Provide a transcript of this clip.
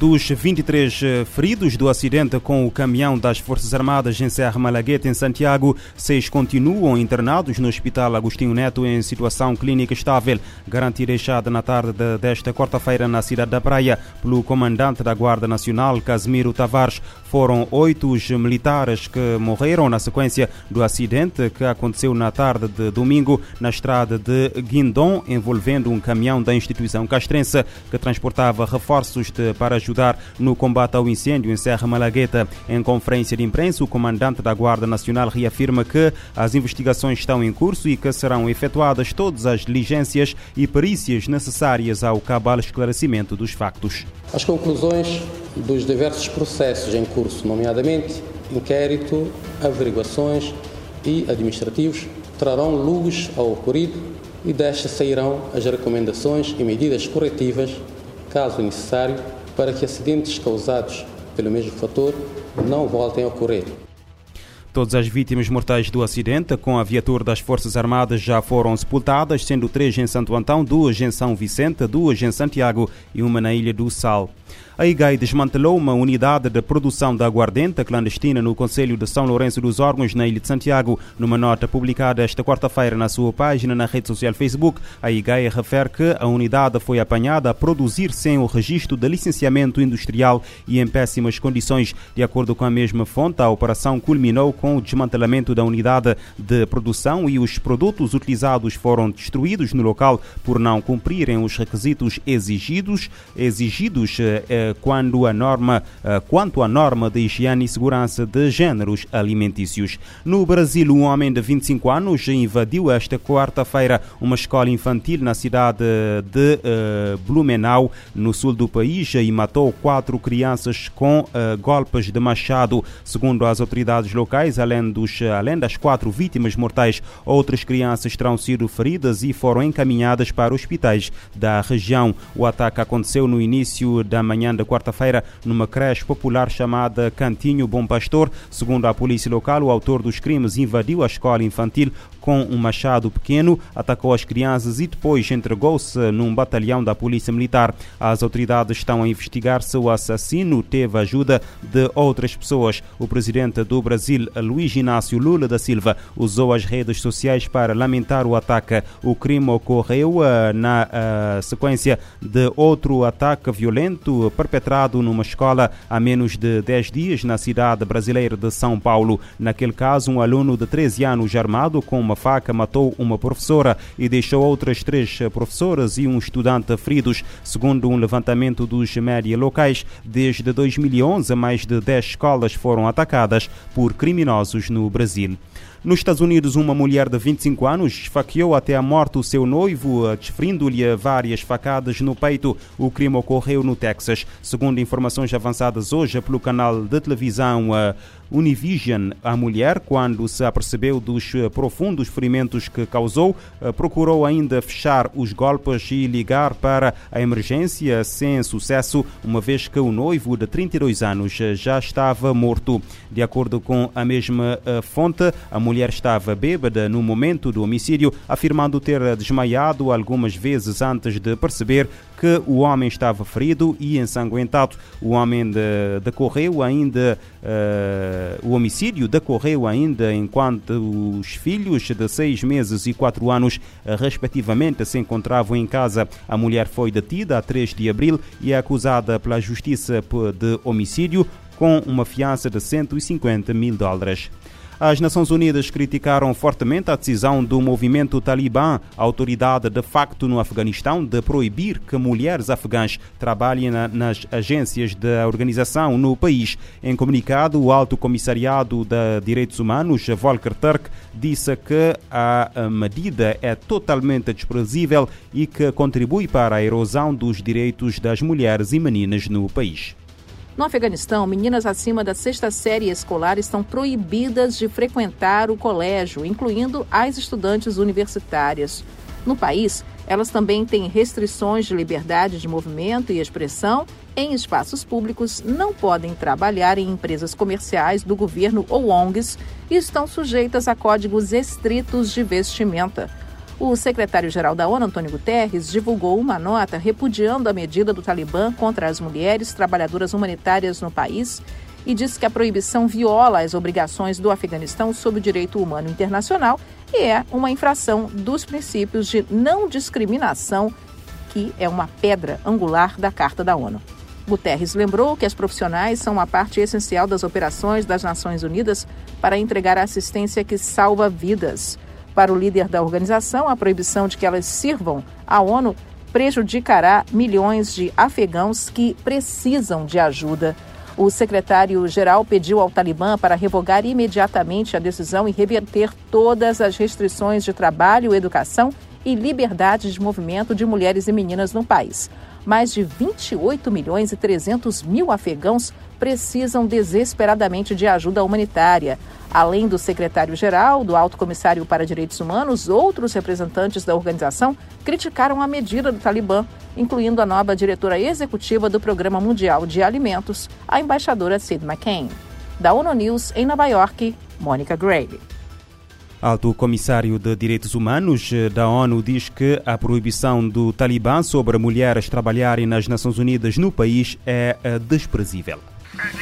Dos 23 eh, feridos do acidente com o caminhão das Forças Armadas em Serra Malagueta, em Santiago, seis continuam internados no Hospital Agostinho Neto em situação clínica estável. Garantia deixada na tarde desta quarta-feira na cidade da Praia pelo comandante da Guarda Nacional, Casimiro Tavares. Foram oito os militares que morreram na sequência do acidente que aconteceu na tarde de domingo na estrada de Guindon, envolvendo um caminhão da instituição castrense que transportava reforços de, para ajudar no combate ao incêndio em Serra Malagueta. Em conferência de imprensa, o comandante da Guarda Nacional reafirma que as investigações estão em curso e que serão efetuadas todas as diligências e perícias necessárias ao cabal esclarecimento dos factos. As conclusões dos diversos processos em curso, nomeadamente inquérito, averiguações e administrativos, trarão luz ao ocorrido e destas sairão as recomendações e medidas corretivas, caso necessário, para que acidentes causados pelo mesmo fator não voltem a ocorrer. Todas as vítimas mortais do acidente com a viatura das Forças Armadas já foram sepultadas, sendo três em Santo Antão, duas em São Vicente, duas em Santiago e uma na Ilha do Sal. A IGAI desmantelou uma unidade de produção de aguardente clandestina no Conselho de São Lourenço dos Órgãos, na Ilha de Santiago. Numa nota publicada esta quarta-feira na sua página na rede social Facebook, a IGAI refere que a unidade foi apanhada a produzir sem o registro de licenciamento industrial e em péssimas condições. De acordo com a mesma fonte, a operação culminou com o desmantelamento da unidade de produção e os produtos utilizados foram destruídos no local por não cumprirem os requisitos exigidos, exigidos eh, quando a norma, eh, quanto à norma de higiene e segurança de géneros alimentícios. No Brasil, um homem de 25 anos invadiu esta quarta-feira uma escola infantil na cidade de uh, Blumenau, no sul do país, e matou quatro crianças com uh, golpes de machado. Segundo as autoridades locais, além, dos, além das quatro vítimas mortais, outras crianças terão sido feridas e foram encaminhadas para hospitais da região. O ataque aconteceu no início da manhã da quarta-feira numa creche popular chamada Cantinho Bom Pastor. Segundo a polícia local, o autor dos crimes invadiu a escola infantil com um machado pequeno, atacou as crianças e depois entregou-se num batalhão da Polícia Militar. As autoridades estão a investigar se o assassino teve ajuda de outras pessoas. O presidente do Brasil, Luiz Inácio Lula da Silva, usou as redes sociais para lamentar o ataque. O crime ocorreu uh, na uh, sequência de outro ataque violento perpetrado numa escola há menos de 10 dias na cidade brasileira de São Paulo. Naquele caso, um aluno de 13 anos armado com uma faca matou uma professora e deixou outras três professoras e um estudante feridos. Segundo um levantamento dos média locais, desde 2011 mais de 10 escolas foram atacadas por criminosos no Brasil. Nos Estados Unidos, uma mulher de 25 anos esfaqueou até a morte o seu noivo, desferindo-lhe várias facadas no peito. O crime ocorreu no Texas. Segundo informações avançadas hoje pelo canal de televisão Univision, a mulher, quando se apercebeu dos profundos ferimentos que causou, procurou ainda fechar os golpes e ligar para a emergência sem sucesso, uma vez que o noivo de 32 anos já estava morto. De acordo com a mesma fonte, a mulher estava bêbada no momento do homicídio, afirmando ter desmaiado algumas vezes antes de perceber que o homem estava ferido e ensanguentado. O homem de, decorreu ainda, uh, o homicídio decorreu ainda enquanto os filhos de seis meses e quatro anos, respectivamente, se encontravam em casa. A mulher foi detida a 3 de abril e é acusada pela justiça de homicídio com uma fiança de 150 mil dólares. As Nações Unidas criticaram fortemente a decisão do movimento talibã, autoridade de facto no Afeganistão, de proibir que mulheres afegãs trabalhem na, nas agências da organização no país. Em comunicado, o Alto Comissariado de Direitos Humanos, Volker Turk, disse que a medida é totalmente desprezível e que contribui para a erosão dos direitos das mulheres e meninas no país. No Afeganistão, meninas acima da sexta série escolar estão proibidas de frequentar o colégio, incluindo as estudantes universitárias. No país, elas também têm restrições de liberdade de movimento e expressão em espaços públicos, não podem trabalhar em empresas comerciais do governo ou ONGs e estão sujeitas a códigos estritos de vestimenta. O secretário-geral da ONU, Antônio Guterres, divulgou uma nota repudiando a medida do Talibã contra as mulheres trabalhadoras humanitárias no país e disse que a proibição viola as obrigações do Afeganistão sob o direito humano internacional e é uma infração dos princípios de não discriminação, que é uma pedra angular da Carta da ONU. Guterres lembrou que as profissionais são uma parte essencial das operações das Nações Unidas para entregar a assistência que salva vidas. Para o líder da organização, a proibição de que elas sirvam à ONU prejudicará milhões de afegãos que precisam de ajuda. O secretário-geral pediu ao Talibã para revogar imediatamente a decisão e reverter todas as restrições de trabalho, educação e liberdade de movimento de mulheres e meninas no país mais de 28 milhões e 300 mil afegãos precisam desesperadamente de ajuda humanitária. Além do secretário-geral, do Alto Comissário para Direitos Humanos, outros representantes da organização criticaram a medida do Talibã, incluindo a nova diretora executiva do Programa Mundial de Alimentos, a embaixadora Sid McCain. Da ONU News, em Nova York, Mônica Gray. Alto Comissário de Direitos Humanos eh, da ONU diz que a proibição do Talibã sobre mulheres trabalharem nas Nações Unidas no país é eh, desprezível.